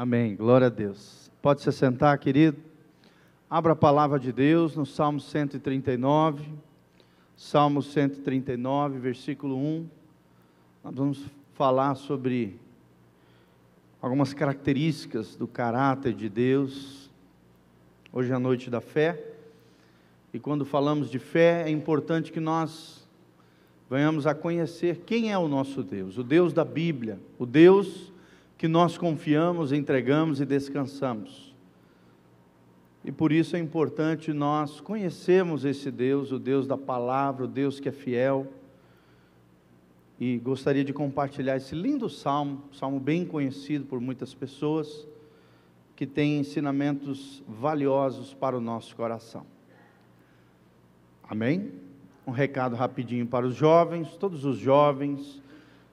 Amém. Glória a Deus. Pode se sentar, querido. Abra a palavra de Deus no Salmo 139. Salmo 139, versículo 1. Nós vamos falar sobre algumas características do caráter de Deus. Hoje é a noite da fé. E quando falamos de fé, é importante que nós venhamos a conhecer quem é o nosso Deus, o Deus da Bíblia, o Deus que nós confiamos, entregamos e descansamos. E por isso é importante nós conhecermos esse Deus, o Deus da palavra, o Deus que é fiel. E gostaria de compartilhar esse lindo salmo, salmo bem conhecido por muitas pessoas, que tem ensinamentos valiosos para o nosso coração. Amém? Um recado rapidinho para os jovens, todos os jovens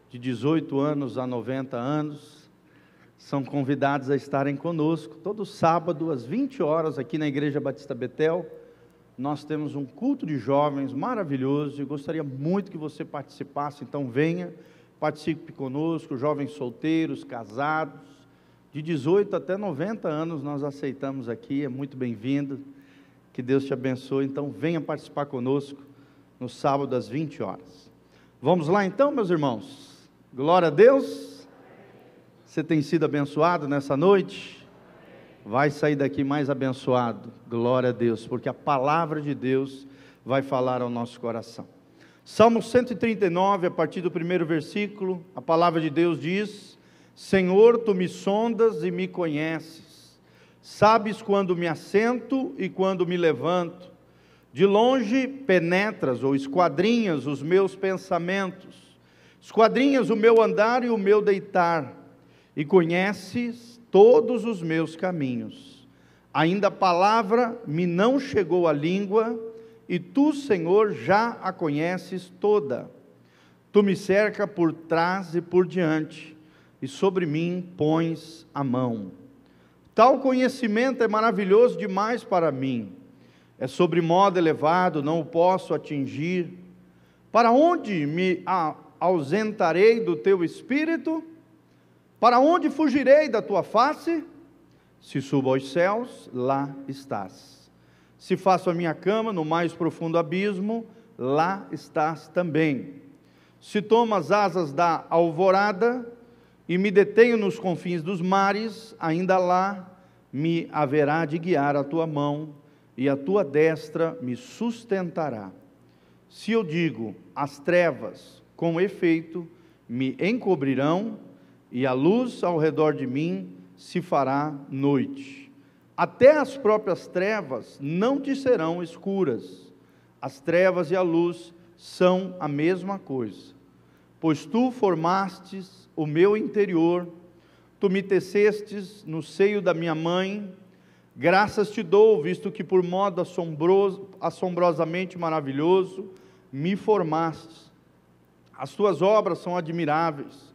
de 18 anos a 90 anos são convidados a estarem conosco todo sábado às 20 horas aqui na Igreja Batista Betel. Nós temos um culto de jovens maravilhoso e gostaria muito que você participasse, então venha, participe conosco, jovens solteiros, casados, de 18 até 90 anos nós aceitamos aqui, é muito bem-vindo. Que Deus te abençoe. Então, venha participar conosco no sábado às 20 horas. Vamos lá então, meus irmãos. Glória a Deus. Você tem sido abençoado nessa noite? Vai sair daqui mais abençoado. Glória a Deus, porque a palavra de Deus vai falar ao nosso coração. Salmo 139, a partir do primeiro versículo, a palavra de Deus diz: Senhor, tu me sondas e me conheces Sabes quando me assento e quando me levanto. De longe penetras ou esquadrinhas os meus pensamentos, esquadrinhas o meu andar e o meu deitar, e conheces todos os meus caminhos. Ainda a palavra me não chegou à língua, e tu, Senhor, já a conheces toda. Tu me cerca por trás e por diante, e sobre mim pões a mão. Tal conhecimento é maravilhoso demais para mim. É sobre modo elevado, não o posso atingir. Para onde me ausentarei do teu espírito? Para onde fugirei da tua face? Se subo aos céus, lá estás. Se faço a minha cama no mais profundo abismo, lá estás também. Se tomo as asas da alvorada, e me detenho nos confins dos mares, ainda lá me haverá de guiar a tua mão, e a tua destra me sustentará. Se eu digo, as trevas, com efeito, me encobrirão, e a luz ao redor de mim se fará noite. Até as próprias trevas não te serão escuras. As trevas e a luz são a mesma coisa. Pois tu formastes o meu interior, tu me tecestes no seio da minha mãe, graças te dou, visto que por modo assombroso, assombrosamente maravilhoso me formaste. As tuas obras são admiráveis,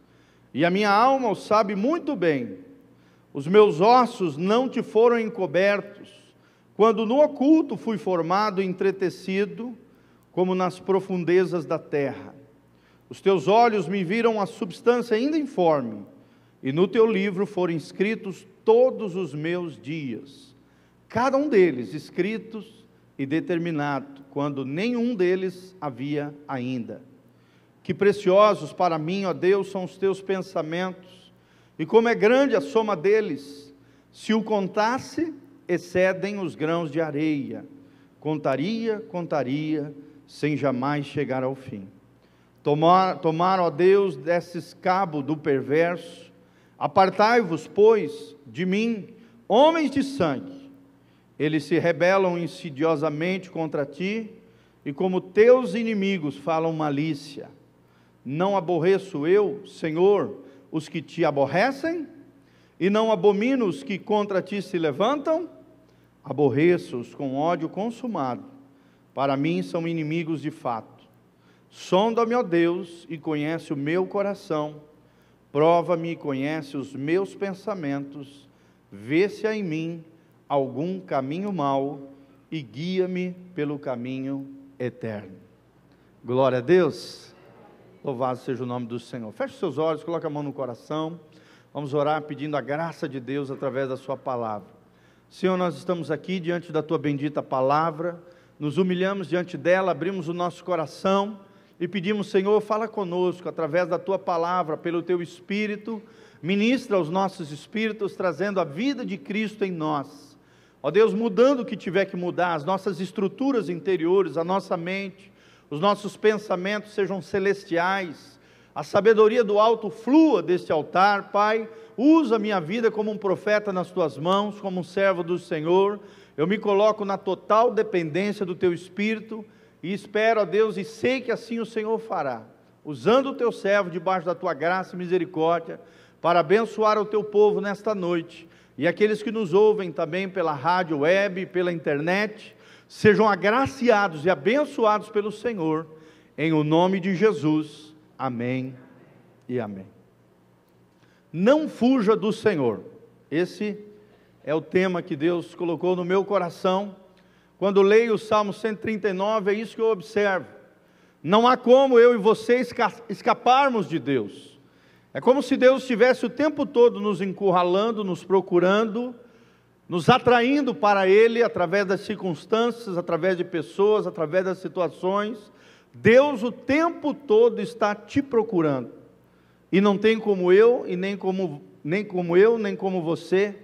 e a minha alma o sabe muito bem. Os meus ossos não te foram encobertos, quando no oculto fui formado e entretecido, como nas profundezas da terra. Os teus olhos me viram a substância ainda informe, e no teu livro foram escritos todos os meus dias, cada um deles escritos e determinado, quando nenhum deles havia ainda. Que preciosos para mim, ó Deus, são os teus pensamentos, e como é grande a soma deles, se o contasse, excedem os grãos de areia. Contaria, contaria, sem jamais chegar ao fim. Tomar, tomar, ó Deus, desses cabo do perverso. Apartai-vos, pois, de mim, homens de sangue. Eles se rebelam insidiosamente contra ti, e como teus inimigos falam malícia. Não aborreço eu, Senhor, os que te aborrecem? E não abomino os que contra ti se levantam? Aborreço-os com ódio consumado. Para mim são inimigos de fato. Sonda-me, ó Deus, e conhece o meu coração. Prova-me e conhece os meus pensamentos. Vê se há em mim algum caminho mau e guia-me pelo caminho eterno. Glória a Deus. Louvado seja o nome do Senhor. Feche seus olhos, coloque a mão no coração. Vamos orar pedindo a graça de Deus através da Sua palavra. Senhor, nós estamos aqui diante da Tua bendita palavra, nos humilhamos diante dela, abrimos o nosso coração e pedimos, Senhor, fala conosco através da Tua palavra, pelo Teu Espírito, ministra os nossos espíritos, trazendo a vida de Cristo em nós. Ó Deus, mudando o que tiver que mudar, as nossas estruturas interiores, a nossa mente, os nossos pensamentos sejam celestiais, a sabedoria do alto flua deste altar, Pai. Usa minha vida como um profeta nas tuas mãos, como um servo do Senhor. Eu me coloco na total dependência do teu espírito e espero a Deus e sei que assim o Senhor fará, usando o teu servo debaixo da tua graça e misericórdia, para abençoar o teu povo nesta noite. E aqueles que nos ouvem também pela rádio web, pela internet, sejam agraciados e abençoados pelo Senhor, em o nome de Jesus. Amém e amém. Não fuja do Senhor. Esse é o tema que Deus colocou no meu coração. Quando leio o Salmo 139, é isso que eu observo. Não há como eu e você escaparmos de Deus. É como se Deus estivesse o tempo todo nos encurralando, nos procurando, nos atraindo para Ele através das circunstâncias, através de pessoas, através das situações Deus o tempo todo está te procurando. E não tem como eu e nem como nem como eu, nem como você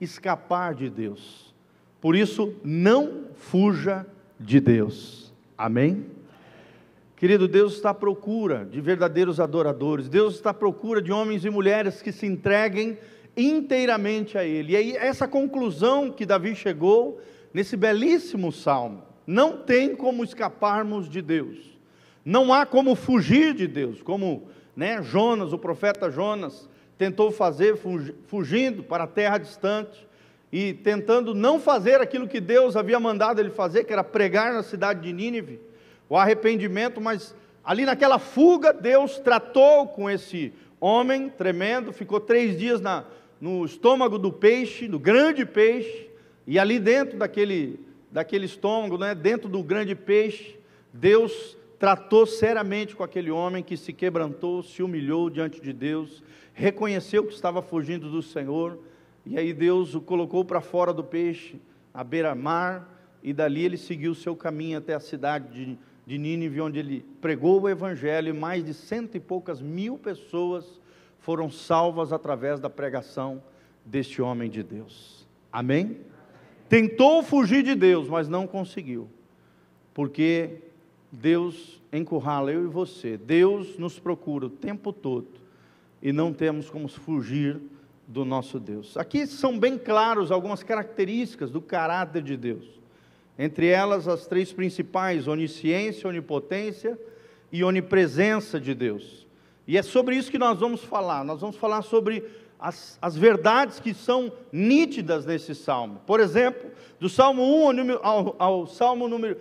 escapar de Deus. Por isso, não fuja de Deus. Amém? Querido, Deus está à procura de verdadeiros adoradores. Deus está à procura de homens e mulheres que se entreguem inteiramente a Ele. E aí, essa conclusão que Davi chegou nesse belíssimo salmo. Não tem como escaparmos de Deus. Não há como fugir de Deus, como né, Jonas, o profeta Jonas, tentou fazer fugindo para a terra distante e tentando não fazer aquilo que Deus havia mandado ele fazer, que era pregar na cidade de Nínive, o arrependimento, mas ali naquela fuga, Deus tratou com esse homem tremendo, ficou três dias na, no estômago do peixe, do grande peixe, e ali dentro daquele, daquele estômago, né, dentro do grande peixe, Deus tratou seriamente com aquele homem que se quebrantou, se humilhou diante de Deus, reconheceu que estava fugindo do Senhor, e aí Deus o colocou para fora do peixe, à beira-mar, e dali ele seguiu o seu caminho até a cidade de, de Nínive, onde ele pregou o Evangelho, e mais de cento e poucas mil pessoas foram salvas através da pregação deste homem de Deus. Amém? Tentou fugir de Deus, mas não conseguiu, porque Deus encurrala eu e você. Deus nos procura o tempo todo e não temos como fugir do nosso Deus. Aqui são bem claros algumas características do caráter de Deus. Entre elas, as três principais: onisciência, onipotência e onipresença de Deus. E é sobre isso que nós vamos falar. Nós vamos falar sobre as, as verdades que são nítidas nesse salmo. Por exemplo, do Salmo 1 ao, ao, Salmo número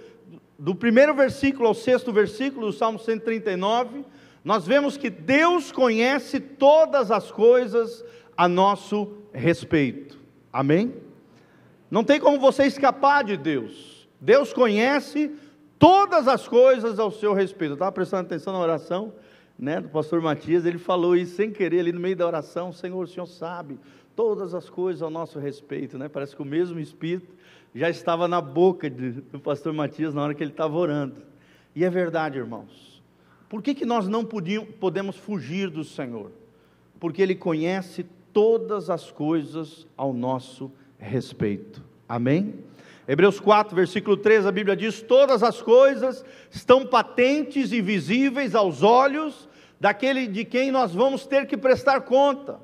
do primeiro versículo ao sexto versículo do Salmo 139, nós vemos que Deus conhece todas as coisas a nosso respeito. Amém? Não tem como você escapar de Deus. Deus conhece todas as coisas ao seu respeito. Eu estava prestando atenção na oração né, do pastor Matias, ele falou isso sem querer ali no meio da oração, Senhor, o Senhor sabe todas as coisas ao nosso respeito, né? Parece que o mesmo Espírito já estava na boca de, do pastor Matias na hora que ele estava orando. E é verdade, irmãos. Por que, que nós não podíamos, podemos fugir do Senhor? Porque Ele conhece todas as coisas ao nosso respeito. Amém? Hebreus 4, versículo 3, a Bíblia diz: Todas as coisas estão patentes e visíveis aos olhos daquele de quem nós vamos ter que prestar conta.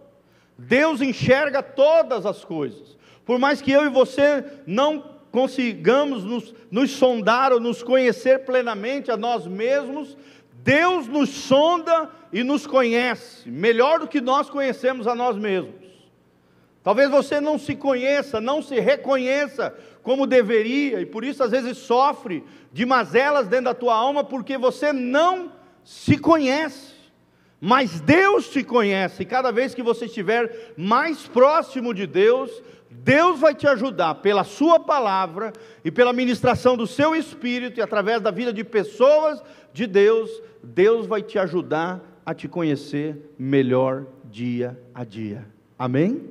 Deus enxerga todas as coisas. Por mais que eu e você não consigamos nos, nos sondar ou nos conhecer plenamente a nós mesmos, Deus nos sonda e nos conhece, melhor do que nós conhecemos a nós mesmos. Talvez você não se conheça, não se reconheça como deveria, e por isso às vezes sofre de mazelas dentro da tua alma, porque você não se conhece. Mas Deus te conhece, e cada vez que você estiver mais próximo de Deus, Deus vai te ajudar pela Sua palavra e pela ministração do seu espírito e através da vida de pessoas de Deus, Deus vai te ajudar a te conhecer melhor dia a dia. Amém?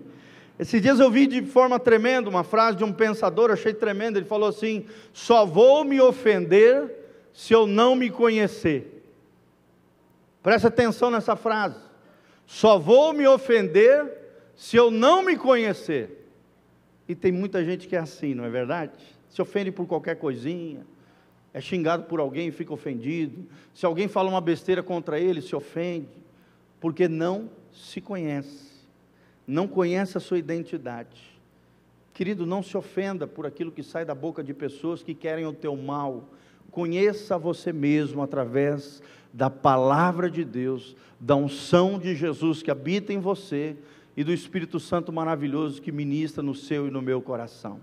Esses dias eu vi de forma tremenda uma frase de um pensador, achei tremendo. Ele falou assim: Só vou me ofender se eu não me conhecer. Presta atenção nessa frase. Só vou me ofender se eu não me conhecer. E tem muita gente que é assim, não é verdade? Se ofende por qualquer coisinha, é xingado por alguém fica ofendido. Se alguém fala uma besteira contra ele, se ofende, porque não se conhece, não conhece a sua identidade. Querido, não se ofenda por aquilo que sai da boca de pessoas que querem o teu mal. Conheça você mesmo através da palavra de Deus, da unção de Jesus que habita em você e do Espírito Santo maravilhoso que ministra no seu e no meu coração.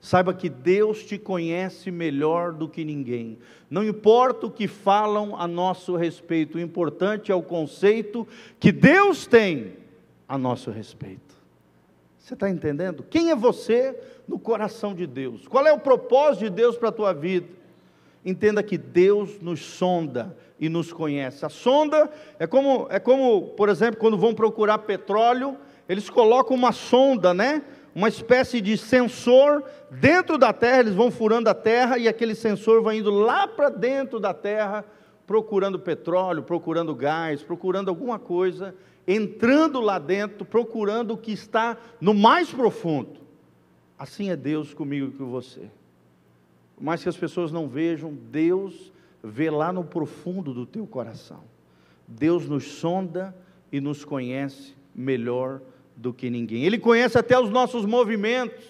Saiba que Deus te conhece melhor do que ninguém. Não importa o que falam a nosso respeito, o importante é o conceito que Deus tem a nosso respeito. Você está entendendo? Quem é você no coração de Deus? Qual é o propósito de Deus para a tua vida? Entenda que Deus nos sonda e nos conhece. A sonda é como, é como, por exemplo, quando vão procurar petróleo, eles colocam uma sonda, né? Uma espécie de sensor dentro da terra, eles vão furando a terra e aquele sensor vai indo lá para dentro da terra, procurando petróleo, procurando gás, procurando alguma coisa, entrando lá dentro, procurando o que está no mais profundo. Assim é Deus comigo e com você. Por mais que as pessoas não vejam, Deus vê lá no profundo do teu coração. Deus nos sonda e nos conhece melhor do que ninguém. Ele conhece até os nossos movimentos.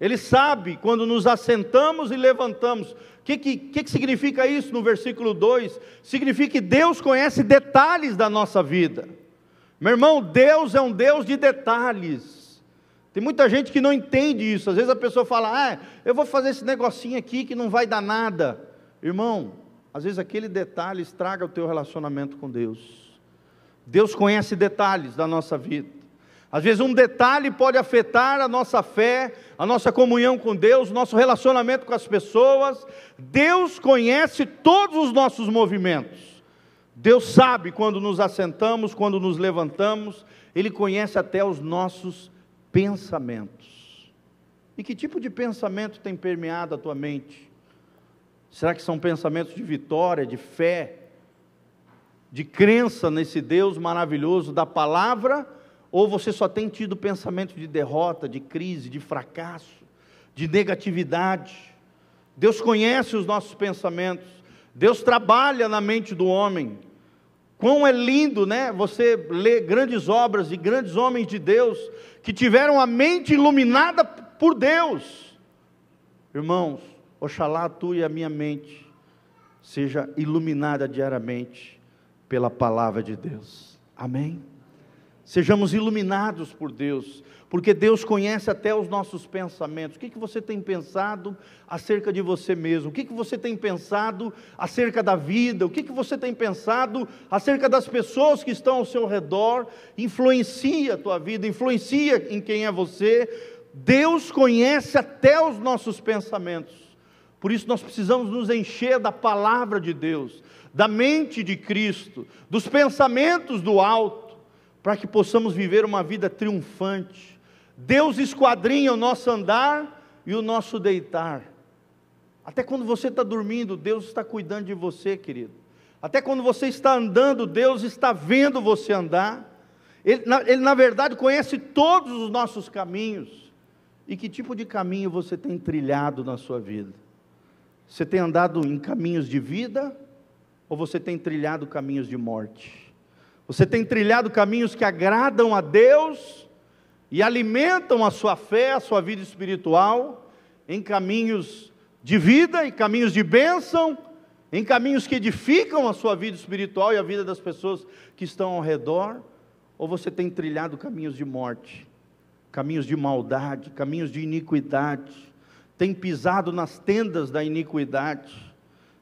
Ele sabe quando nos assentamos e levantamos. O que, que, que, significa isso no versículo 2? Significa que Deus conhece detalhes da nossa vida. Meu irmão, Deus é um Deus de detalhes. Tem muita gente que não entende isso. Às vezes a pessoa fala, ah, eu vou fazer esse negocinho aqui que não vai dar nada. Irmão, às vezes aquele detalhe estraga o teu relacionamento com Deus. Deus conhece detalhes da nossa vida. Às vezes um detalhe pode afetar a nossa fé, a nossa comunhão com Deus, nosso relacionamento com as pessoas. Deus conhece todos os nossos movimentos. Deus sabe quando nos assentamos, quando nos levantamos, Ele conhece até os nossos pensamentos. E que tipo de pensamento tem permeado a tua mente? Será que são pensamentos de vitória, de fé, de crença nesse Deus maravilhoso da palavra? Ou você só tem tido pensamento de derrota, de crise, de fracasso, de negatividade? Deus conhece os nossos pensamentos, Deus trabalha na mente do homem. Quão é lindo, né? Você lê grandes obras de grandes homens de Deus que tiveram a mente iluminada por Deus. Irmãos, Oxalá tu e a minha mente seja iluminada diariamente pela palavra de Deus. Amém? Sejamos iluminados por Deus, porque Deus conhece até os nossos pensamentos. O que, que você tem pensado acerca de você mesmo? O que, que você tem pensado acerca da vida? O que, que você tem pensado acerca das pessoas que estão ao seu redor? Influencia a tua vida, influencia em quem é você. Deus conhece até os nossos pensamentos. Por isso nós precisamos nos encher da palavra de Deus, da mente de Cristo, dos pensamentos do alto, para que possamos viver uma vida triunfante. Deus esquadrinha o nosso andar e o nosso deitar. Até quando você está dormindo, Deus está cuidando de você, querido. Até quando você está andando, Deus está vendo você andar. Ele na, ele, na verdade, conhece todos os nossos caminhos. E que tipo de caminho você tem trilhado na sua vida? Você tem andado em caminhos de vida ou você tem trilhado caminhos de morte? Você tem trilhado caminhos que agradam a Deus e alimentam a sua fé, a sua vida espiritual, em caminhos de vida e caminhos de bênção, em caminhos que edificam a sua vida espiritual e a vida das pessoas que estão ao redor, ou você tem trilhado caminhos de morte, caminhos de maldade, caminhos de iniquidade, tem pisado nas tendas da iniquidade,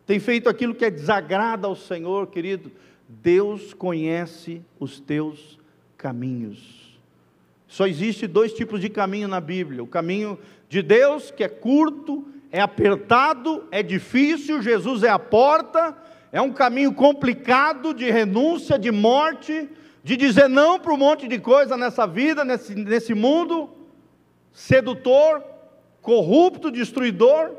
tem feito aquilo que é desagrada ao Senhor, querido, Deus conhece os teus caminhos. Só existe dois tipos de caminho na Bíblia: o caminho de Deus, que é curto, é apertado, é difícil, Jesus é a porta, é um caminho complicado de renúncia, de morte, de dizer não para um monte de coisa nessa vida, nesse, nesse mundo, sedutor, corrupto, destruidor.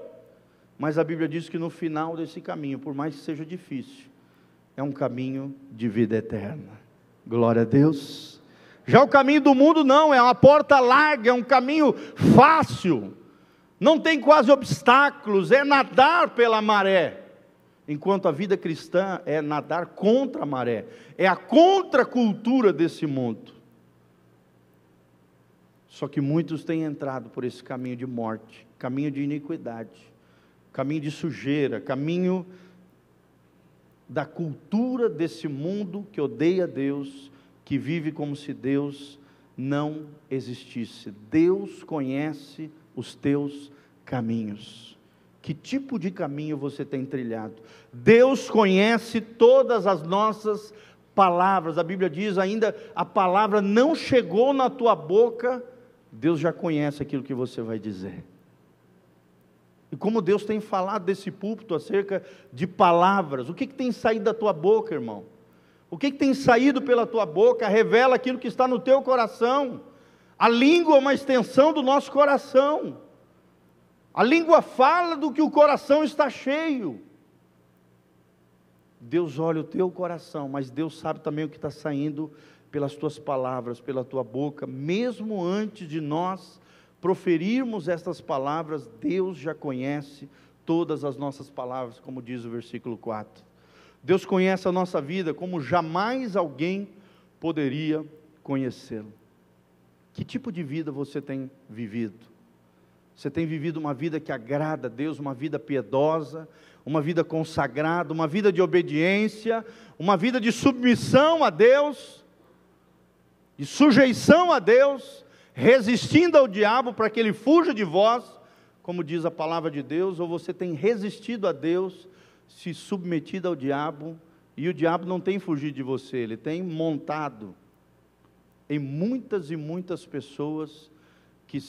Mas a Bíblia diz que no final desse caminho, por mais que seja difícil, é um caminho de vida eterna. Glória a Deus. Já o caminho do mundo não, é uma porta larga, é um caminho fácil, não tem quase obstáculos, é nadar pela maré. Enquanto a vida cristã é nadar contra a maré, é a contracultura desse mundo. Só que muitos têm entrado por esse caminho de morte, caminho de iniquidade, caminho de sujeira, caminho da cultura desse mundo que odeia Deus, que vive como se Deus não existisse. Deus conhece os teus caminhos. Que tipo de caminho você tem trilhado? Deus conhece todas as nossas palavras. A Bíblia diz ainda: a palavra não chegou na tua boca, Deus já conhece aquilo que você vai dizer. E como Deus tem falado desse púlpito acerca de palavras, o que, que tem saído da tua boca, irmão? O que, que tem saído pela tua boca revela aquilo que está no teu coração. A língua é uma extensão do nosso coração. A língua fala do que o coração está cheio. Deus olha o teu coração, mas Deus sabe também o que está saindo pelas tuas palavras, pela tua boca, mesmo antes de nós proferirmos estas palavras, Deus já conhece todas as nossas palavras, como diz o versículo 4. Deus conhece a nossa vida como jamais alguém poderia conhecê-lo. Que tipo de vida você tem vivido? Você tem vivido uma vida que agrada a Deus, uma vida piedosa, uma vida consagrada, uma vida de obediência, uma vida de submissão a Deus, de sujeição a Deus, resistindo ao diabo para que ele fuja de vós, como diz a palavra de Deus, ou você tem resistido a Deus, se submetido ao diabo, e o diabo não tem fugido de você, ele tem montado em muitas e muitas pessoas que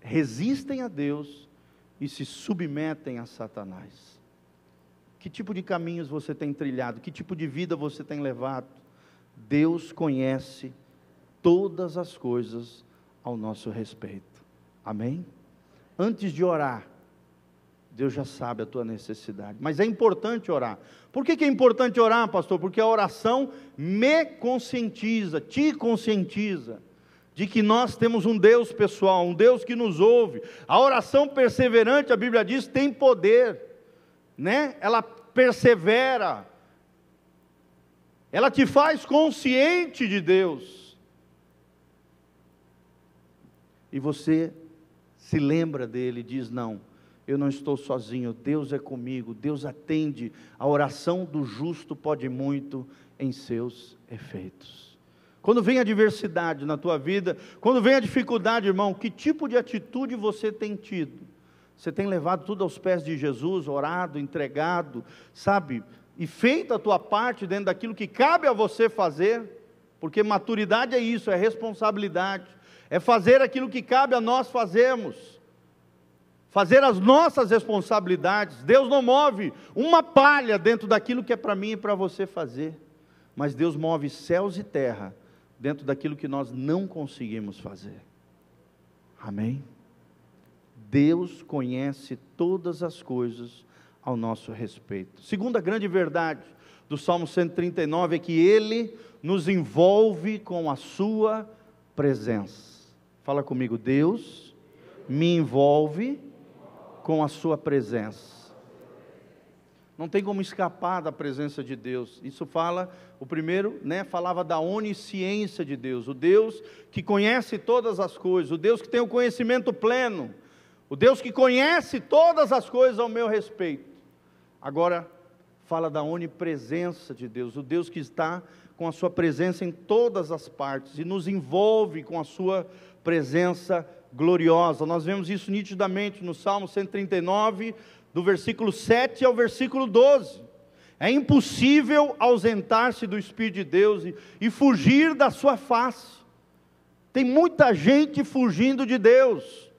resistem a Deus e se submetem a Satanás. Que tipo de caminhos você tem trilhado? Que tipo de vida você tem levado? Deus conhece todas as coisas ao nosso respeito. Amém? Antes de orar, Deus já sabe a tua necessidade. Mas é importante orar. Por que, que, é importante orar, pastor? Porque a oração me conscientiza, te conscientiza de que nós temos um Deus pessoal, um Deus que nos ouve. A oração perseverante, a Bíblia diz, tem poder, né? Ela persevera. Ela te faz consciente de Deus. E você se lembra dele e diz: Não, eu não estou sozinho, Deus é comigo, Deus atende, a oração do justo pode muito em seus efeitos. Quando vem a adversidade na tua vida, quando vem a dificuldade, irmão, que tipo de atitude você tem tido? Você tem levado tudo aos pés de Jesus, orado, entregado, sabe? E feito a tua parte dentro daquilo que cabe a você fazer, porque maturidade é isso, é responsabilidade é fazer aquilo que cabe a nós fazermos, fazer as nossas responsabilidades. Deus não move uma palha dentro daquilo que é para mim e para você fazer, mas Deus move céus e terra dentro daquilo que nós não conseguimos fazer. Amém? Deus conhece todas as coisas ao nosso respeito. Segunda grande verdade do Salmo 139 é que ele nos envolve com a sua presença. Fala comigo, Deus me envolve com a sua presença. Não tem como escapar da presença de Deus. Isso fala, o primeiro, né, falava da onisciência de Deus, o Deus que conhece todas as coisas, o Deus que tem o conhecimento pleno, o Deus que conhece todas as coisas ao meu respeito. Agora fala da onipresença de Deus, o Deus que está com a sua presença em todas as partes e nos envolve com a sua presença gloriosa. Nós vemos isso nitidamente no Salmo 139, do versículo 7 ao versículo 12. É impossível ausentar-se do Espírito de Deus e, e fugir da sua face. Tem muita gente fugindo de Deus,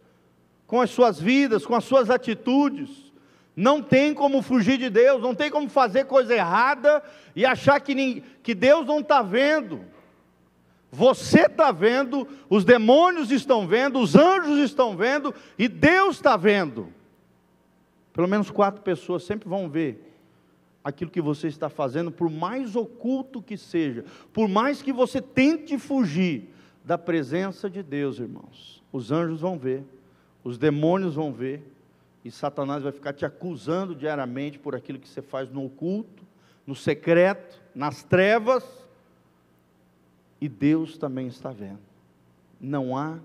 com as suas vidas, com as suas atitudes. Não tem como fugir de Deus, não tem como fazer coisa errada e achar que, que Deus não está vendo. Você está vendo, os demônios estão vendo, os anjos estão vendo e Deus está vendo. Pelo menos quatro pessoas sempre vão ver aquilo que você está fazendo, por mais oculto que seja, por mais que você tente fugir da presença de Deus, irmãos. Os anjos vão ver, os demônios vão ver, e Satanás vai ficar te acusando diariamente por aquilo que você faz no oculto, no secreto, nas trevas e Deus também está vendo. Não há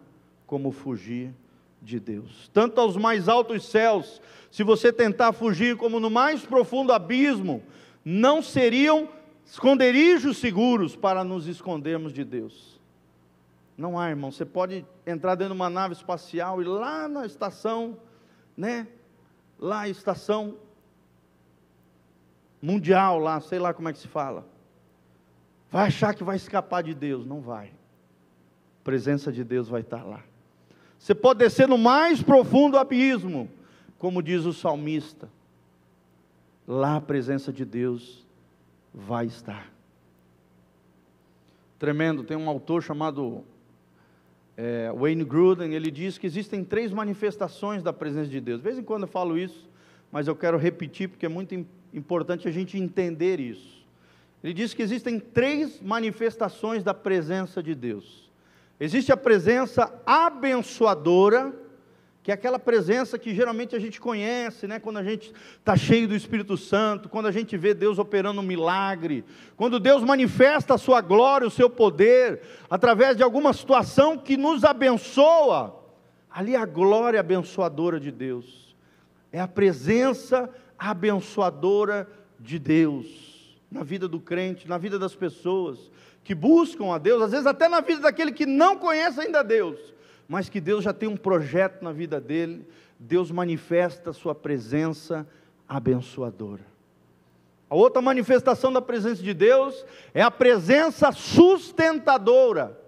como fugir de Deus. Tanto aos mais altos céus, se você tentar fugir como no mais profundo abismo, não seriam esconderijos seguros para nos escondermos de Deus. Não há, irmão. Você pode entrar dentro de uma nave espacial e lá na estação, né? Lá estação mundial, lá, sei lá como é que se fala vai achar que vai escapar de Deus. Não vai. A presença de Deus vai estar lá. Você pode descer no mais profundo abismo, como diz o salmista. Lá a presença de Deus vai estar. Tremendo, tem um autor chamado é, Wayne Gruden, ele diz que existem três manifestações da presença de Deus. De vez em quando eu falo isso, mas eu quero repetir porque é muito importante a gente entender isso. Ele diz que existem três manifestações da presença de Deus. Existe a presença abençoadora, que é aquela presença que geralmente a gente conhece, né? quando a gente está cheio do Espírito Santo, quando a gente vê Deus operando um milagre, quando Deus manifesta a sua glória, o seu poder, através de alguma situação que nos abençoa, ali é a glória abençoadora de Deus, é a presença abençoadora de Deus na vida do crente, na vida das pessoas que buscam a Deus, às vezes até na vida daquele que não conhece ainda Deus, mas que Deus já tem um projeto na vida dele, Deus manifesta a sua presença abençoadora. A outra manifestação da presença de Deus é a presença sustentadora.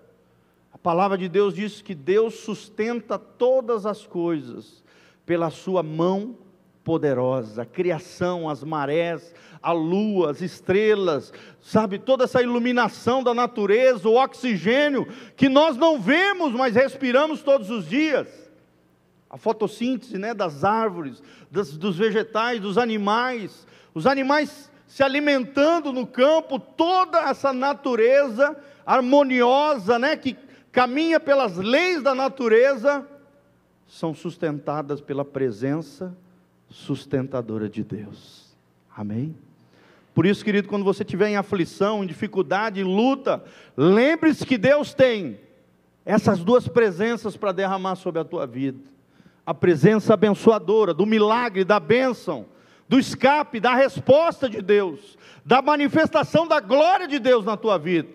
A palavra de Deus diz que Deus sustenta todas as coisas pela sua mão poderosa, a criação, as marés, a lua, as estrelas, sabe, toda essa iluminação da natureza, o oxigênio que nós não vemos, mas respiramos todos os dias. A fotossíntese né, das árvores, das, dos vegetais, dos animais, os animais se alimentando no campo, toda essa natureza harmoniosa, né, que caminha pelas leis da natureza, são sustentadas pela presença sustentadora de Deus. Amém? Por isso, querido, quando você estiver em aflição, em dificuldade, em luta, lembre-se que Deus tem essas duas presenças para derramar sobre a tua vida: a presença abençoadora, do milagre, da bênção, do escape, da resposta de Deus, da manifestação da glória de Deus na tua vida.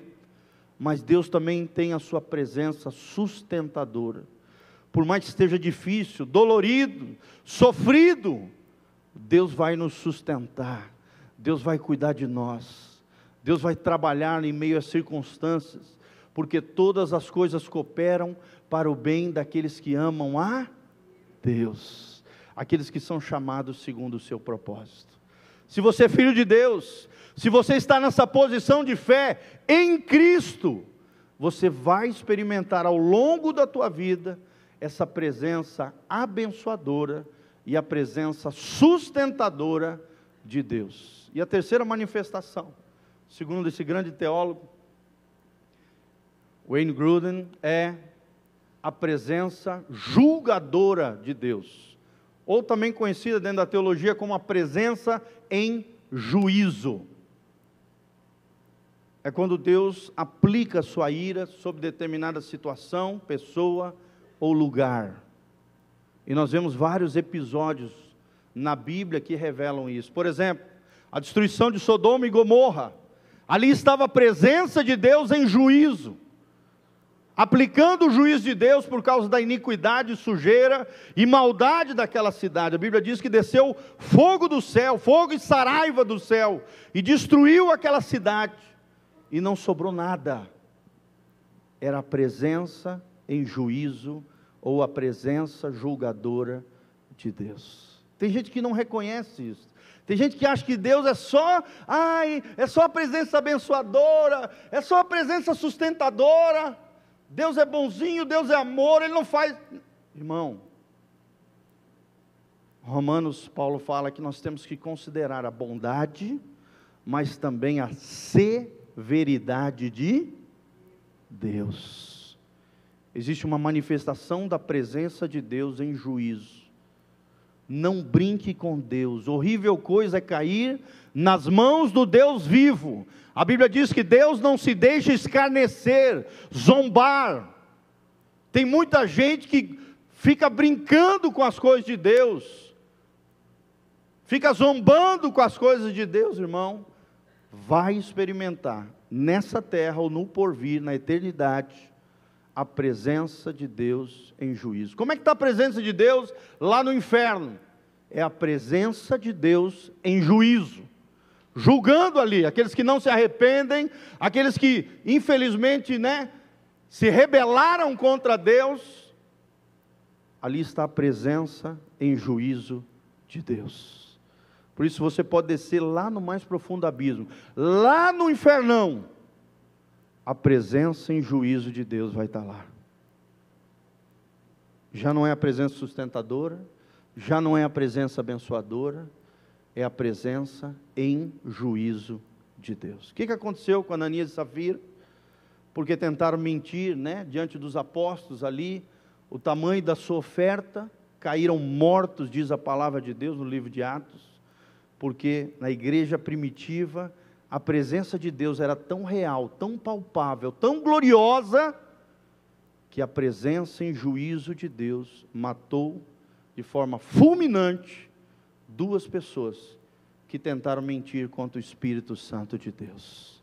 Mas Deus também tem a sua presença sustentadora por mais que esteja difícil, dolorido, sofrido, Deus vai nos sustentar, Deus vai cuidar de nós, Deus vai trabalhar em meio às circunstâncias, porque todas as coisas cooperam para o bem daqueles que amam a Deus, aqueles que são chamados segundo o seu propósito. Se você é filho de Deus, se você está nessa posição de fé em Cristo, você vai experimentar ao longo da tua vida essa presença abençoadora e a presença sustentadora de Deus. E a terceira manifestação, segundo esse grande teólogo, Wayne Gruden, é a presença julgadora de Deus, ou também conhecida dentro da teologia como a presença em juízo. É quando Deus aplica sua ira sobre determinada situação, pessoa, ou lugar. E nós vemos vários episódios na Bíblia que revelam isso. Por exemplo, a destruição de Sodoma e Gomorra. Ali estava a presença de Deus em juízo, aplicando o juízo de Deus por causa da iniquidade, sujeira e maldade daquela cidade. A Bíblia diz que desceu fogo do céu, fogo e saraiva do céu, e destruiu aquela cidade, e não sobrou nada. Era a presença em juízo ou a presença julgadora de Deus. Tem gente que não reconhece isso. Tem gente que acha que Deus é só, ai, é só a presença abençoadora, é só a presença sustentadora. Deus é bonzinho, Deus é amor, Ele não faz. Irmão, Romanos, Paulo fala que nós temos que considerar a bondade, mas também a severidade de Deus. Existe uma manifestação da presença de Deus em juízo. Não brinque com Deus. Horrível coisa é cair nas mãos do Deus vivo. A Bíblia diz que Deus não se deixa escarnecer, zombar. Tem muita gente que fica brincando com as coisas de Deus fica zombando com as coisas de Deus, irmão, vai experimentar nessa terra ou no porvir, na eternidade, a presença de Deus em juízo. Como é que está a presença de Deus lá no inferno? É a presença de Deus em juízo, julgando ali aqueles que não se arrependem, aqueles que infelizmente, né, se rebelaram contra Deus. Ali está a presença em juízo de Deus. Por isso você pode descer lá no mais profundo abismo, lá no infernão. A presença em juízo de Deus vai estar lá. Já não é a presença sustentadora, já não é a presença abençoadora, é a presença em juízo de Deus. O que, que aconteceu com Ananias e Safira? Porque tentaram mentir, né, diante dos apóstolos ali, o tamanho da sua oferta, caíram mortos, diz a palavra de Deus no livro de Atos porque na igreja primitiva a presença de Deus era tão real, tão palpável, tão gloriosa, que a presença em juízo de Deus matou de forma fulminante duas pessoas que tentaram mentir contra o Espírito Santo de Deus.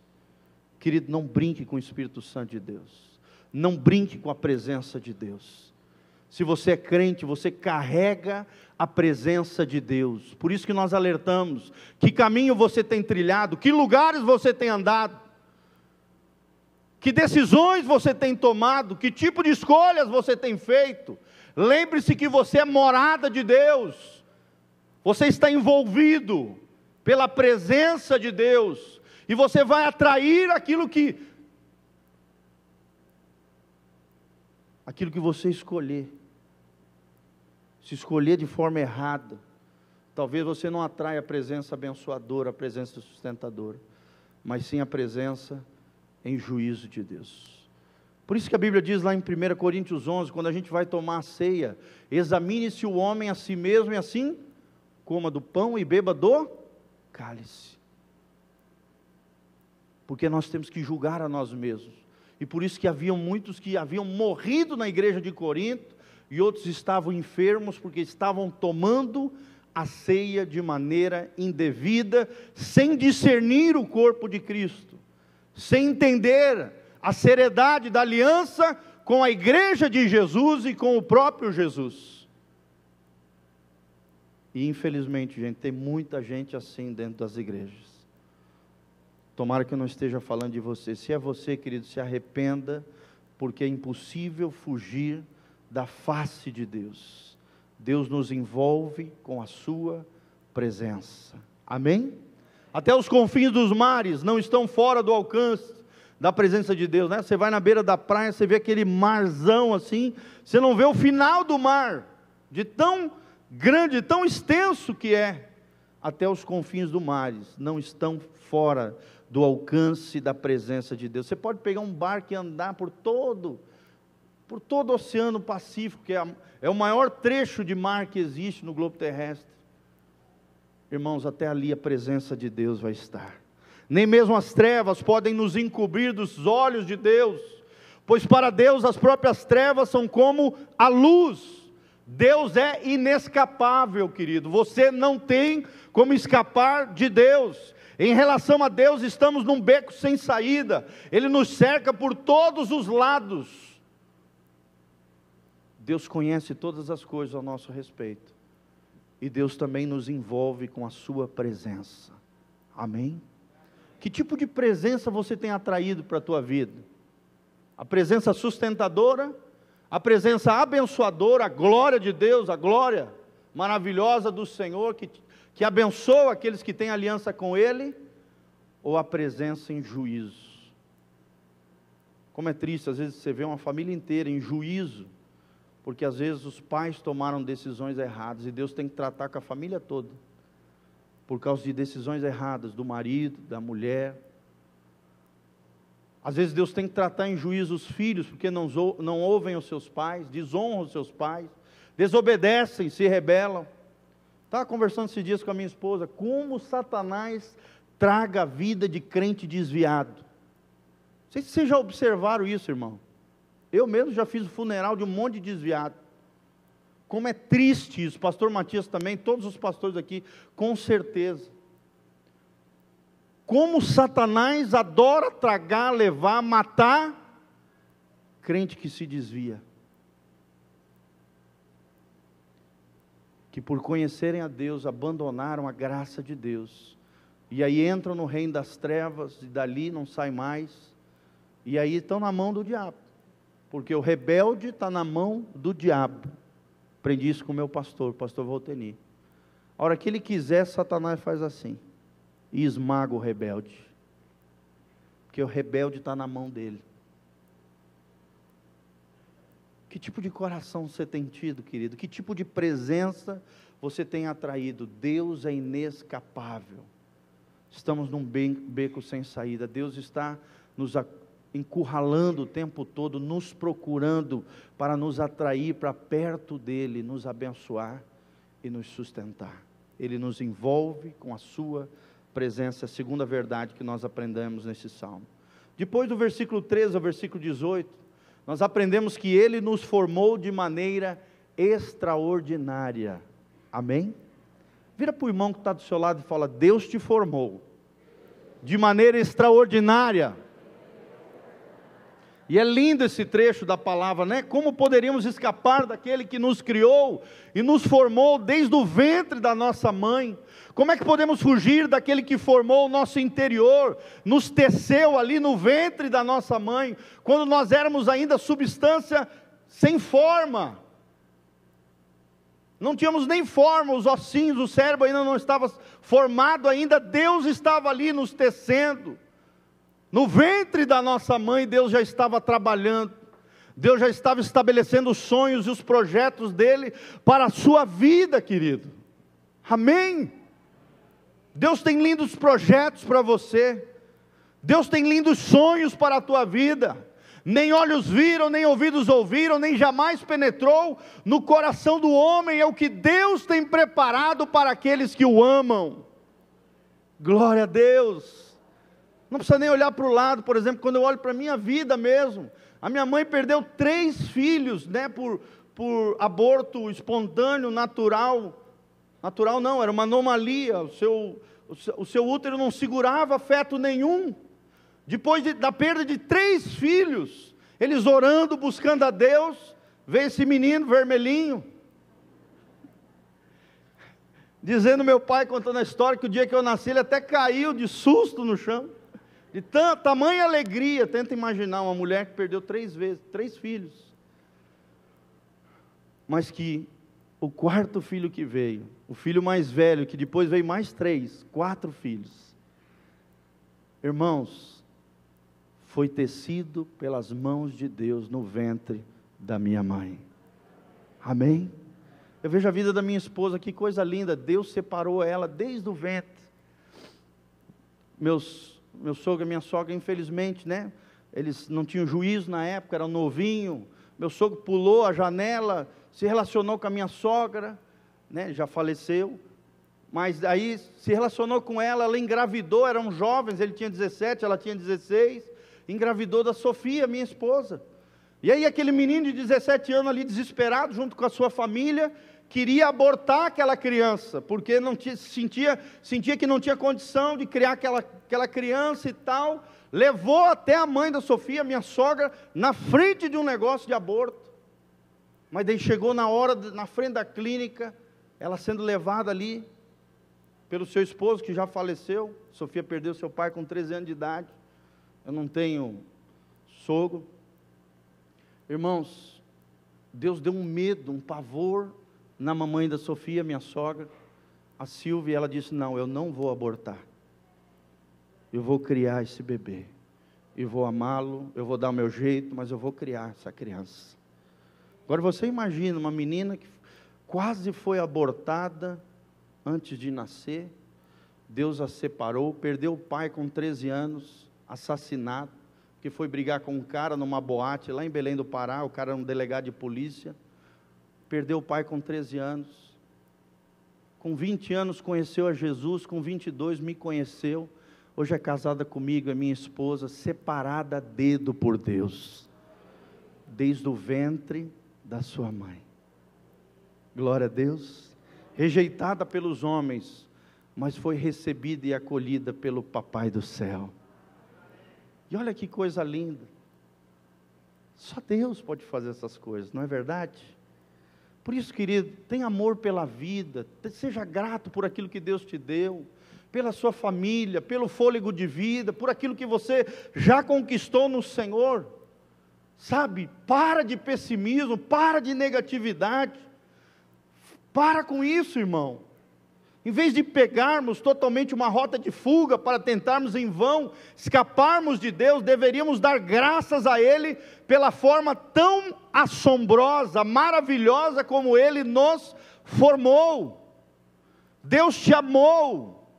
Querido, não brinque com o Espírito Santo de Deus, não brinque com a presença de Deus. Se você é crente, você carrega a presença de Deus. Por isso que nós alertamos: que caminho você tem trilhado, que lugares você tem andado, que decisões você tem tomado, que tipo de escolhas você tem feito. Lembre-se que você é morada de Deus, você está envolvido pela presença de Deus, e você vai atrair aquilo que aquilo que você escolher. Se escolher de forma errada, talvez você não atraia a presença abençoadora, a presença sustentadora, mas sim a presença em juízo de Deus. Por isso que a Bíblia diz lá em 1 Coríntios 11, quando a gente vai tomar a ceia, examine-se o homem a si mesmo e assim coma do pão e beba do cálice. Porque nós temos que julgar a nós mesmos. E por isso que haviam muitos que haviam morrido na igreja de Corinto, e outros estavam enfermos porque estavam tomando a ceia de maneira indevida, sem discernir o corpo de Cristo, sem entender a seriedade da aliança com a igreja de Jesus e com o próprio Jesus. E infelizmente, gente, tem muita gente assim dentro das igrejas. Tomara que eu não esteja falando de você. Se é você, querido, se arrependa, porque é impossível fugir da face de Deus. Deus nos envolve com a Sua presença. Amém? Até os confins dos mares não estão fora do alcance da presença de Deus, né? Você vai na beira da praia, você vê aquele marzão assim, você não vê o final do mar, de tão grande, tão extenso que é. Até os confins do mares não estão fora do alcance da presença de Deus. Você pode pegar um barco e andar por todo, por todo o Oceano Pacífico, que é, a, é o maior trecho de mar que existe no globo terrestre. Irmãos, até ali a presença de Deus vai estar. Nem mesmo as trevas podem nos encobrir dos olhos de Deus, pois para Deus as próprias trevas são como a luz. Deus é inescapável, querido. Você não tem como escapar de Deus. Em relação a Deus, estamos num beco sem saída, Ele nos cerca por todos os lados. Deus conhece todas as coisas ao nosso respeito, e Deus também nos envolve com a Sua presença. Amém? Que tipo de presença você tem atraído para a tua vida? A presença sustentadora, a presença abençoadora, a glória de Deus, a glória maravilhosa do Senhor, que, que abençoa aqueles que têm aliança com Ele, ou a presença em juízo? Como é triste, às vezes você vê uma família inteira em juízo, porque às vezes os pais tomaram decisões erradas e Deus tem que tratar com a família toda, por causa de decisões erradas do marido, da mulher. Às vezes Deus tem que tratar em juízo os filhos, porque não, não ouvem os seus pais, desonram os seus pais, desobedecem, se rebelam. Estava conversando esses dias com a minha esposa, como Satanás traga a vida de crente desviado sei se vocês já observaram isso, irmão. Eu mesmo já fiz o funeral de um monte de desviado. Como é triste isso, pastor Matias também, todos os pastores aqui, com certeza. Como Satanás adora tragar, levar, matar crente que se desvia. Que por conhecerem a Deus abandonaram a graça de Deus. E aí entram no reino das trevas e dali não sai mais e aí estão na mão do diabo. Porque o rebelde está na mão do diabo. Aprendi isso com o meu pastor, o pastor Volteni. A hora que ele quiser, Satanás faz assim. E esmaga o rebelde. Porque o rebelde está na mão dele. Que tipo de coração você tem tido, querido? Que tipo de presença você tem atraído? Deus é inescapável. Estamos num beco sem saída. Deus está nos encurralando o tempo todo, nos procurando para nos atrair para perto dele, nos abençoar e nos sustentar. Ele nos envolve com a sua presença, a segunda verdade que nós aprendemos nesse salmo. Depois do versículo 13 ao versículo 18, nós aprendemos que ele nos formou de maneira extraordinária. Amém? Vira para o irmão que está do seu lado e fala: Deus te formou de maneira extraordinária. E é lindo esse trecho da palavra, né? Como poderíamos escapar daquele que nos criou e nos formou desde o ventre da nossa mãe? Como é que podemos fugir daquele que formou o nosso interior, nos teceu ali no ventre da nossa mãe, quando nós éramos ainda substância sem forma? Não tínhamos nem forma, os ossinhos, o cérebro ainda não estava formado ainda, Deus estava ali nos tecendo. No ventre da nossa mãe, Deus já estava trabalhando, Deus já estava estabelecendo os sonhos e os projetos dele para a sua vida, querido. Amém? Deus tem lindos projetos para você, Deus tem lindos sonhos para a tua vida. Nem olhos viram, nem ouvidos ouviram, nem jamais penetrou no coração do homem, é o que Deus tem preparado para aqueles que o amam. Glória a Deus. Não precisa nem olhar para o lado, por exemplo, quando eu olho para a minha vida mesmo. A minha mãe perdeu três filhos, né, por, por aborto espontâneo, natural. Natural não, era uma anomalia. O seu, o seu, o seu útero não segurava feto nenhum. Depois de, da perda de três filhos, eles orando, buscando a Deus, veio esse menino vermelhinho. Dizendo meu pai, contando a história, que o dia que eu nasci, ele até caiu de susto no chão. De tamanha alegria, tenta imaginar uma mulher que perdeu três vezes, três filhos. Mas que o quarto filho que veio, o filho mais velho, que depois veio mais três, quatro filhos. Irmãos, foi tecido pelas mãos de Deus no ventre da minha mãe. Amém? Eu vejo a vida da minha esposa, que coisa linda. Deus separou ela desde o ventre. Meus meu sogro e minha sogra, infelizmente, né? Eles não tinham juízo na época, eram novinho. Meu sogro pulou a janela, se relacionou com a minha sogra, né? Já faleceu. Mas aí se relacionou com ela, ela engravidou, eram jovens, ele tinha 17, ela tinha 16. Engravidou da Sofia, minha esposa. E aí aquele menino de 17 anos ali desesperado, junto com a sua família, queria abortar aquela criança, porque não tinha, sentia, sentia que não tinha condição de criar aquela, aquela criança e tal. Levou até a mãe da Sofia, minha sogra, na frente de um negócio de aborto. Mas daí chegou na hora, na frente da clínica, ela sendo levada ali pelo seu esposo que já faleceu. Sofia perdeu seu pai com 13 anos de idade. Eu não tenho sogro. Irmãos, Deus deu um medo, um pavor na mamãe da Sofia, minha sogra, a Silvia, ela disse: Não, eu não vou abortar. Eu vou criar esse bebê. Eu vou amá-lo, eu vou dar o meu jeito, mas eu vou criar essa criança. Agora você imagina uma menina que quase foi abortada antes de nascer, Deus a separou, perdeu o pai com 13 anos, assassinado, que foi brigar com um cara numa boate lá em Belém do Pará, o cara era um delegado de polícia, perdeu o pai com 13 anos, com 20 anos conheceu a Jesus, com 22 me conheceu, hoje é casada comigo, é minha esposa, separada a dedo por Deus, desde o ventre da sua mãe. Glória a Deus. Rejeitada pelos homens, mas foi recebida e acolhida pelo Papai do céu. E olha que coisa linda. Só Deus pode fazer essas coisas, não é verdade? Por isso, querido, tenha amor pela vida, seja grato por aquilo que Deus te deu, pela sua família, pelo fôlego de vida, por aquilo que você já conquistou no Senhor. Sabe, para de pessimismo, para de negatividade. Para com isso, irmão. Em vez de pegarmos totalmente uma rota de fuga para tentarmos em vão escaparmos de Deus, deveríamos dar graças a Ele pela forma tão assombrosa, maravilhosa como Ele nos formou. Deus te amou.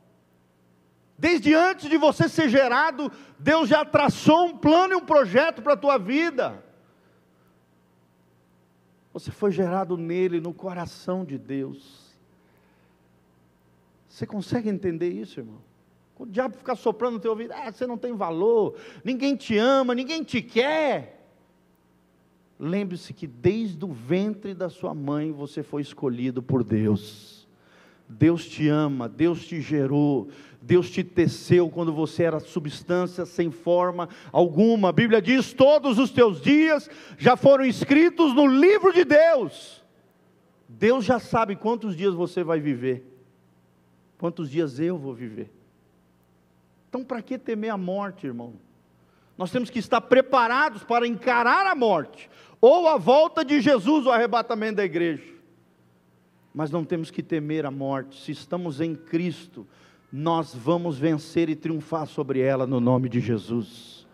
Desde antes de você ser gerado, Deus já traçou um plano e um projeto para a tua vida. Você foi gerado nele, no coração de Deus. Você consegue entender isso, irmão? O diabo ficar soprando no teu ouvido, ah, você não tem valor, ninguém te ama, ninguém te quer. Lembre-se que desde o ventre da sua mãe você foi escolhido por Deus. Deus te ama, Deus te gerou, Deus te teceu quando você era substância sem forma alguma. A Bíblia diz: todos os teus dias já foram escritos no livro de Deus. Deus já sabe quantos dias você vai viver, quantos dias eu vou viver. Então, para que temer a morte, irmão? Nós temos que estar preparados para encarar a morte, ou a volta de Jesus, o arrebatamento da igreja mas não temos que temer a morte. Se estamos em Cristo, nós vamos vencer e triunfar sobre ela no nome de Jesus.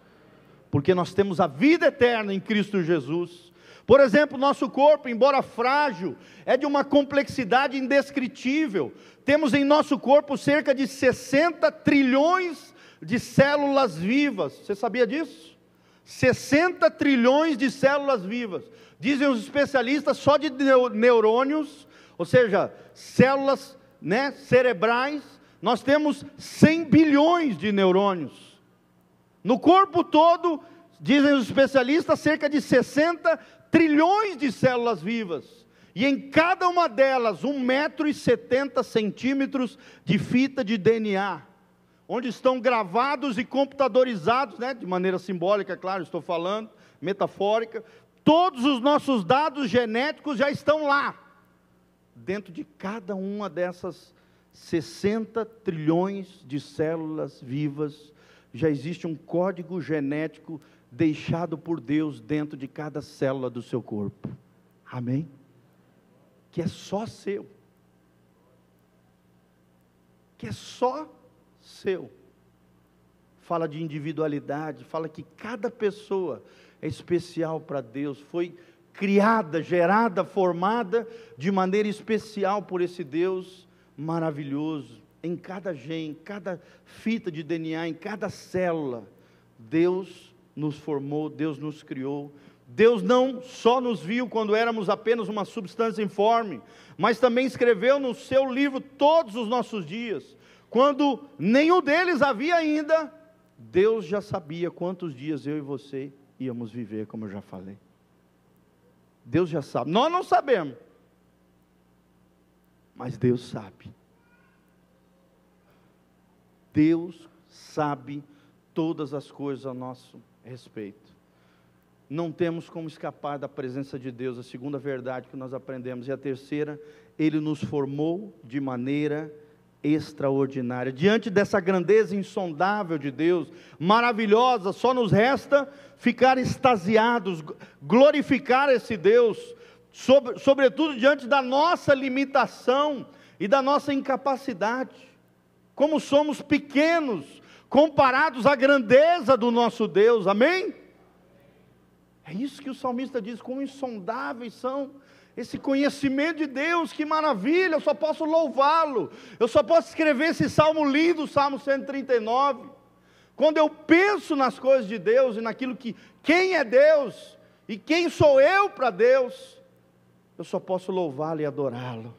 Porque nós temos a vida eterna em Cristo Jesus. Por exemplo, nosso corpo, embora frágil, é de uma complexidade indescritível. Temos em nosso corpo cerca de 60 trilhões de células vivas. Você sabia disso? 60 trilhões de células vivas. Dizem os especialistas, só de neurônios ou seja, células né, cerebrais, nós temos 100 bilhões de neurônios. No corpo todo, dizem os especialistas, cerca de 60 trilhões de células vivas. E em cada uma delas, 1,70 centímetros de fita de DNA, onde estão gravados e computadorizados, né, de maneira simbólica, claro, estou falando, metafórica, todos os nossos dados genéticos já estão lá dentro de cada uma dessas 60 trilhões de células vivas, já existe um código genético deixado por Deus dentro de cada célula do seu corpo. Amém? Que é só seu. Que é só seu. Fala de individualidade, fala que cada pessoa é especial para Deus, foi criada, gerada, formada de maneira especial por esse Deus maravilhoso. Em cada gene, em cada fita de DNA, em cada célula, Deus nos formou, Deus nos criou. Deus não só nos viu quando éramos apenas uma substância informe, mas também escreveu no seu livro todos os nossos dias. Quando nenhum deles havia ainda, Deus já sabia quantos dias eu e você íamos viver, como eu já falei. Deus já sabe. Nós não sabemos. Mas Deus sabe. Deus sabe todas as coisas a nosso respeito. Não temos como escapar da presença de Deus, a segunda verdade que nós aprendemos. E a terceira, Ele nos formou de maneira extraordinária. Diante dessa grandeza insondável de Deus, maravilhosa, só nos resta ficar extasiados, glorificar esse Deus, sobre, sobretudo diante da nossa limitação e da nossa incapacidade. Como somos pequenos comparados à grandeza do nosso Deus, amém? É isso que o salmista diz: quão insondáveis são esse conhecimento de Deus, que maravilha, eu só posso louvá-lo, eu só posso escrever esse salmo lindo, o Salmo 139. Quando eu penso nas coisas de Deus e naquilo que, quem é Deus e quem sou eu para Deus, eu só posso louvá-lo e adorá-lo,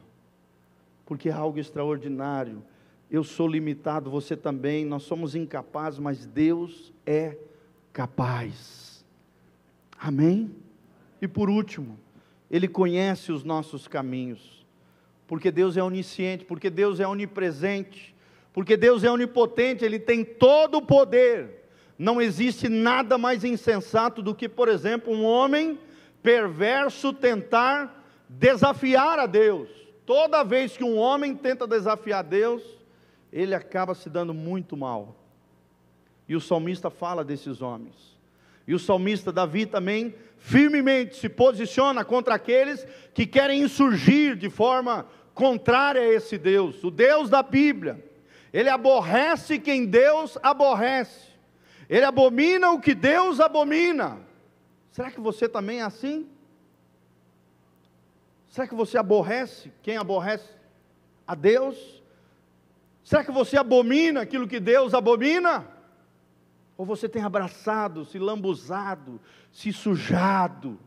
porque é algo extraordinário. Eu sou limitado, você também, nós somos incapazes, mas Deus é capaz. Amém? E por último, Ele conhece os nossos caminhos, porque Deus é onisciente, porque Deus é onipresente, porque Deus é onipotente, Ele tem todo o poder. Não existe nada mais insensato do que, por exemplo, um homem perverso tentar desafiar a Deus. Toda vez que um homem tenta desafiar Deus, ele acaba se dando muito mal. E o salmista fala desses homens. E o salmista Davi também firmemente se posiciona contra aqueles que querem insurgir de forma contrária a esse Deus, o Deus da Bíblia. Ele aborrece quem Deus aborrece. Ele abomina o que Deus abomina. Será que você também é assim? Será que você aborrece quem aborrece a Deus? Será que você abomina aquilo que Deus abomina? Ou você tem abraçado, se lambuzado, se sujado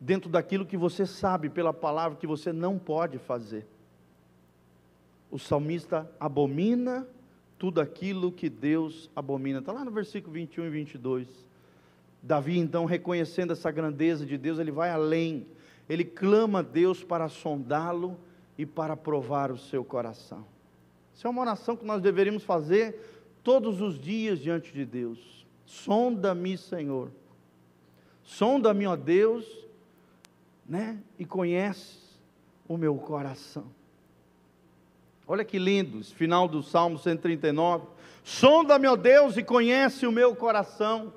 dentro daquilo que você sabe pela palavra que você não pode fazer? O salmista abomina tudo aquilo que Deus abomina. Está lá no versículo 21 e 22. Davi, então, reconhecendo essa grandeza de Deus, ele vai além. Ele clama a Deus para sondá-lo e para provar o seu coração. Isso é uma oração que nós deveríamos fazer todos os dias diante de Deus. Sonda-me, Senhor. Sonda-me, ó Deus, né? E conhece o meu coração. Olha que lindo, esse final do Salmo 139. Sonda-me, ó Deus, e conhece o meu coração.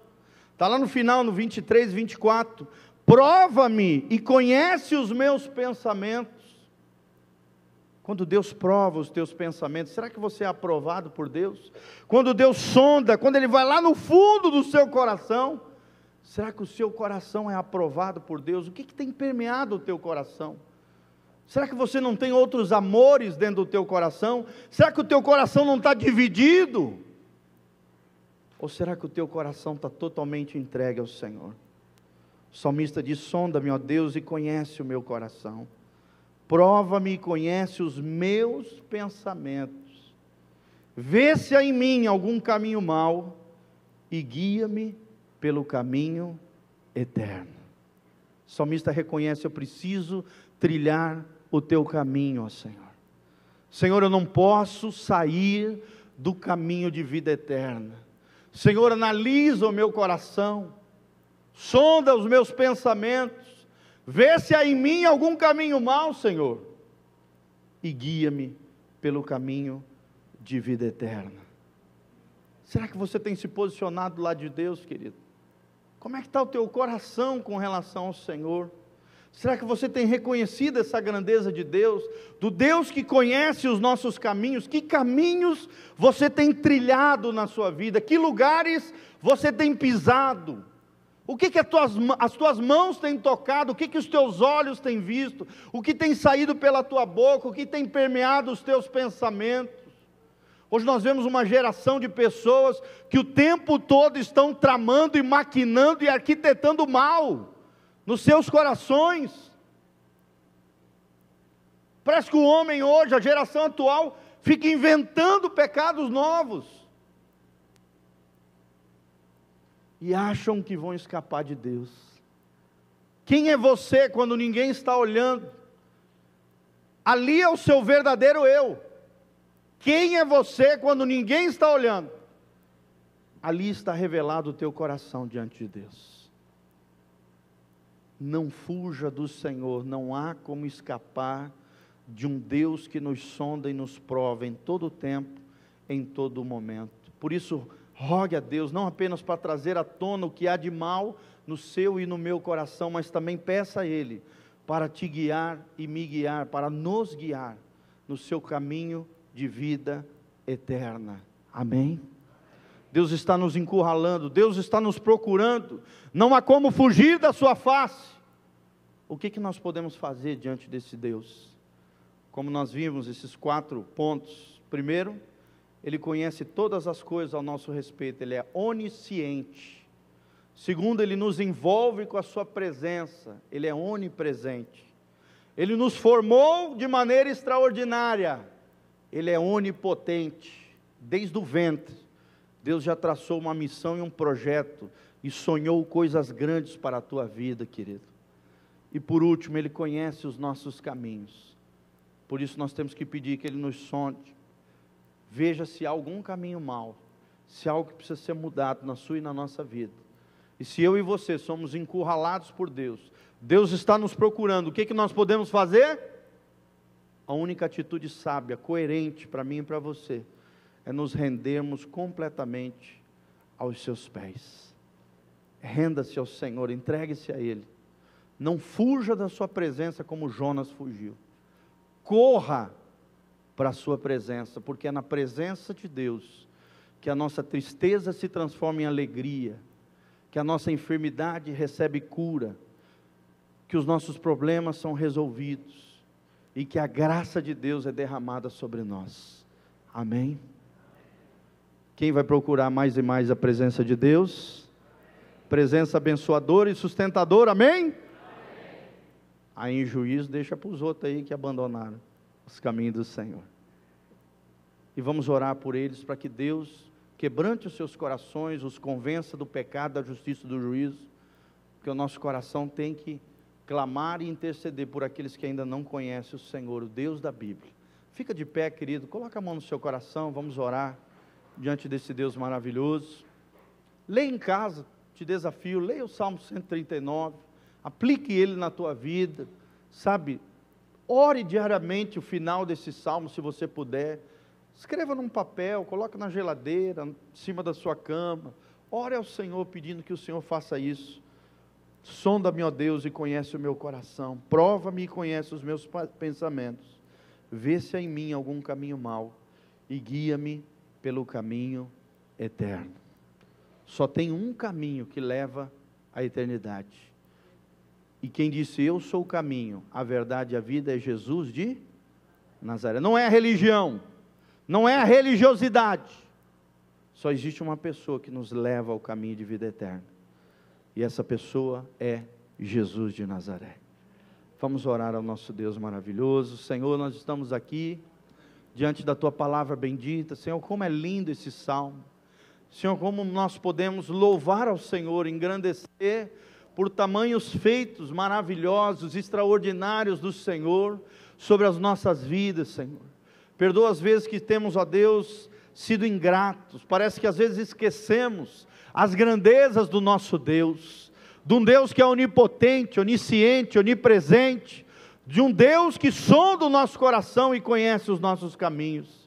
Está lá no final, no 23, 24. Prova-me e conhece os meus pensamentos quando Deus prova os teus pensamentos, será que você é aprovado por Deus? Quando Deus sonda, quando Ele vai lá no fundo do seu coração, será que o seu coração é aprovado por Deus? O que, que tem permeado o teu coração? Será que você não tem outros amores dentro do teu coração? Será que o teu coração não está dividido? Ou será que o teu coração está totalmente entregue ao Senhor? O salmista diz: Sonda-me, ó Deus, e conhece o meu coração. Prova-me e conhece os meus pensamentos. Vê se há em mim algum caminho mau e guia-me pelo caminho eterno. O salmista reconhece: Eu preciso trilhar o teu caminho, ó Senhor. Senhor, eu não posso sair do caminho de vida eterna. Senhor, analisa o meu coração, sonda os meus pensamentos, Vê se há em mim algum caminho mau, Senhor, e guia-me pelo caminho de vida eterna. Será que você tem se posicionado lá de Deus, querido? Como é que está o teu coração com relação ao Senhor? Será que você tem reconhecido essa grandeza de Deus, do Deus que conhece os nossos caminhos? Que caminhos você tem trilhado na sua vida? Que lugares você tem pisado? O que, que as, tuas, as tuas mãos têm tocado? O que, que os teus olhos têm visto? O que tem saído pela tua boca? O que tem permeado os teus pensamentos? Hoje nós vemos uma geração de pessoas que o tempo todo estão tramando e maquinando e arquitetando mal nos seus corações. Parece que o homem hoje, a geração atual, fica inventando pecados novos. E acham que vão escapar de Deus. Quem é você quando ninguém está olhando? Ali é o seu verdadeiro eu. Quem é você quando ninguém está olhando? Ali está revelado o teu coração diante de Deus. Não fuja do Senhor, não há como escapar de um Deus que nos sonda e nos prova em todo o tempo, em todo o momento. Por isso, Rogue a Deus, não apenas para trazer à tona o que há de mal no seu e no meu coração, mas também peça a Ele para te guiar e me guiar, para nos guiar no seu caminho de vida eterna. Amém? Deus está nos encurralando, Deus está nos procurando, não há como fugir da Sua face. O que, que nós podemos fazer diante desse Deus? Como nós vimos esses quatro pontos. Primeiro, Ele conhece todas as coisas ao nosso respeito, Ele é onisciente. Segundo, Ele nos envolve com a Sua presença, Ele é onipresente. Ele nos formou de maneira extraordinária, Ele é onipotente, desde o ventre. Deus já traçou uma missão e um projeto e sonhou coisas grandes para a tua vida, querido. E por último, Ele conhece os nossos caminhos. Por isso nós temos que pedir que Ele nos sonde. Veja se há algum caminho mau, se há algo que precisa ser mudado na sua e na nossa vida. E se eu e você somos encurralados por Deus, Deus está nos procurando, o que, que nós podemos fazer? A única atitude sábia, coerente para mim e para você, é nos rendermos completamente aos seus pés. Renda-se ao Senhor, entregue-se a Ele. Não fuja da Sua presença como Jonas fugiu. Corra para a Sua presença, porque é na presença de Deus que a nossa tristeza se transforma em alegria, que a nossa enfermidade recebe cura, que os nossos problemas são resolvidos e que a graça de Deus é derramada sobre nós. Amém? Quem vai procurar mais e mais a presença de Deus? Presença abençoadora e sustentadora, amém? amém. Aí em juízo deixa para os outros aí que abandonaram os caminhos do Senhor. E vamos orar por eles para que Deus quebrante os seus corações, os convença do pecado, da justiça e do juízo, porque o nosso coração tem que clamar e interceder por aqueles que ainda não conhecem o Senhor, o Deus da Bíblia. Fica de pé, querido, coloca a mão no seu coração, vamos orar diante desse Deus maravilhoso. Leia em casa, te desafio, leia o Salmo 139, aplique ele na tua vida, sabe? Ore diariamente o final desse salmo, se você puder. Escreva num papel, coloque na geladeira, em cima da sua cama. Ore ao Senhor pedindo que o Senhor faça isso. Sonda-me, ó Deus, e conhece o meu coração. Prova-me e conhece os meus pensamentos. Vê se há em mim algum caminho mau e guia-me pelo caminho eterno. Só tem um caminho que leva à eternidade. E quem disse eu sou o caminho, a verdade e a vida é Jesus de Nazaré. Não é a religião, não é a religiosidade. Só existe uma pessoa que nos leva ao caminho de vida eterna. E essa pessoa é Jesus de Nazaré. Vamos orar ao nosso Deus maravilhoso. Senhor, nós estamos aqui diante da tua palavra bendita. Senhor, como é lindo esse salmo. Senhor, como nós podemos louvar ao Senhor, engrandecer por tamanhos feitos maravilhosos, extraordinários do Senhor sobre as nossas vidas, Senhor. Perdoa as vezes que temos, ó Deus, sido ingratos. Parece que às vezes esquecemos as grandezas do nosso Deus, de um Deus que é onipotente, onisciente, onipresente, de um Deus que sonda o nosso coração e conhece os nossos caminhos.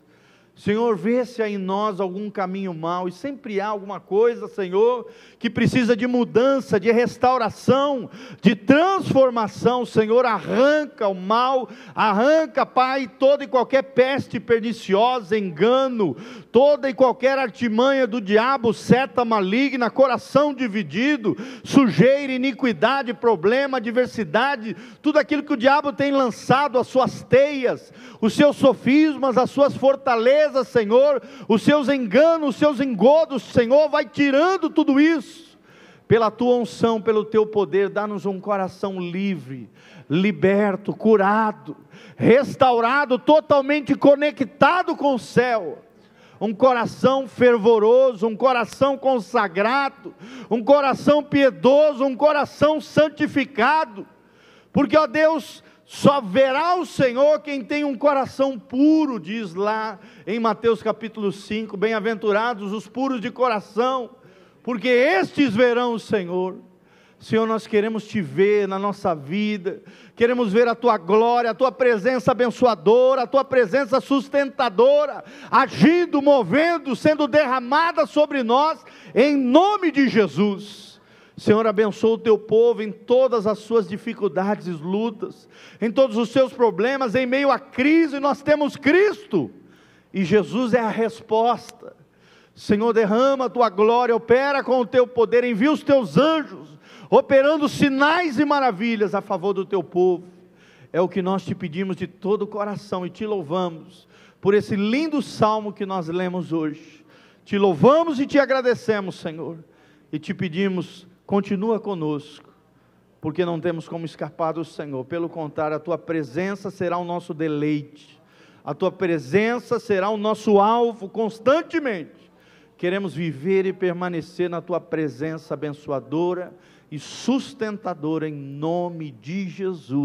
Senhor, vê se há em nós algum caminho mau, e sempre há alguma coisa, Senhor, que precisa de mudança, de restauração, de transformação. Senhor, arranca o mal, arranca, Pai, toda e qualquer peste perniciosa, engano, toda e qualquer artimanha do diabo, seta maligna, coração dividido, sujeira, iniquidade, problema, adversidade, tudo aquilo que o diabo tem lançado, as suas teias, os seus sofismas, as suas fortalezas Senhor, os seus enganos, os seus engodos, Senhor, vai tirando tudo isso. Pela tua unção, pelo teu poder, dá-nos um coração livre, liberto, curado, restaurado, totalmente conectado com o céu um coração fervoroso, um coração consagrado, um coração piedoso, um coração santificado, porque, ó Deus, só verá o Senhor quem tem um coração puro, diz lá em Mateus capítulo 5: Bem-aventurados os puros de coração, porque estes verão o Senhor. Senhor, nós queremos te ver na nossa vida, queremos ver a tua glória, a tua presença abençoadora, a tua presença sustentadora, agindo, movendo, sendo derramada sobre nós, em nome de Jesus. Senhor, abençoa o teu povo em todas as suas dificuldades e lutas, em todos os seus problemas, em meio à crise, nós temos Cristo, e Jesus é a resposta. Senhor, derrama a tua glória, opera com o teu poder, envia os teus anjos, operando sinais e maravilhas a favor do teu povo. É o que nós te pedimos de todo o coração e te louvamos por esse lindo salmo que nós lemos hoje. Te louvamos e te agradecemos, Senhor, e te pedimos, continua conosco, porque não temos como escapar do Senhor. Pelo contrário, a tua presença será o nosso deleite. A tua presença será o nosso alvo constantemente. Queremos viver e permanecer na tua presença abençoadora e sustentadora em nome de Jesus.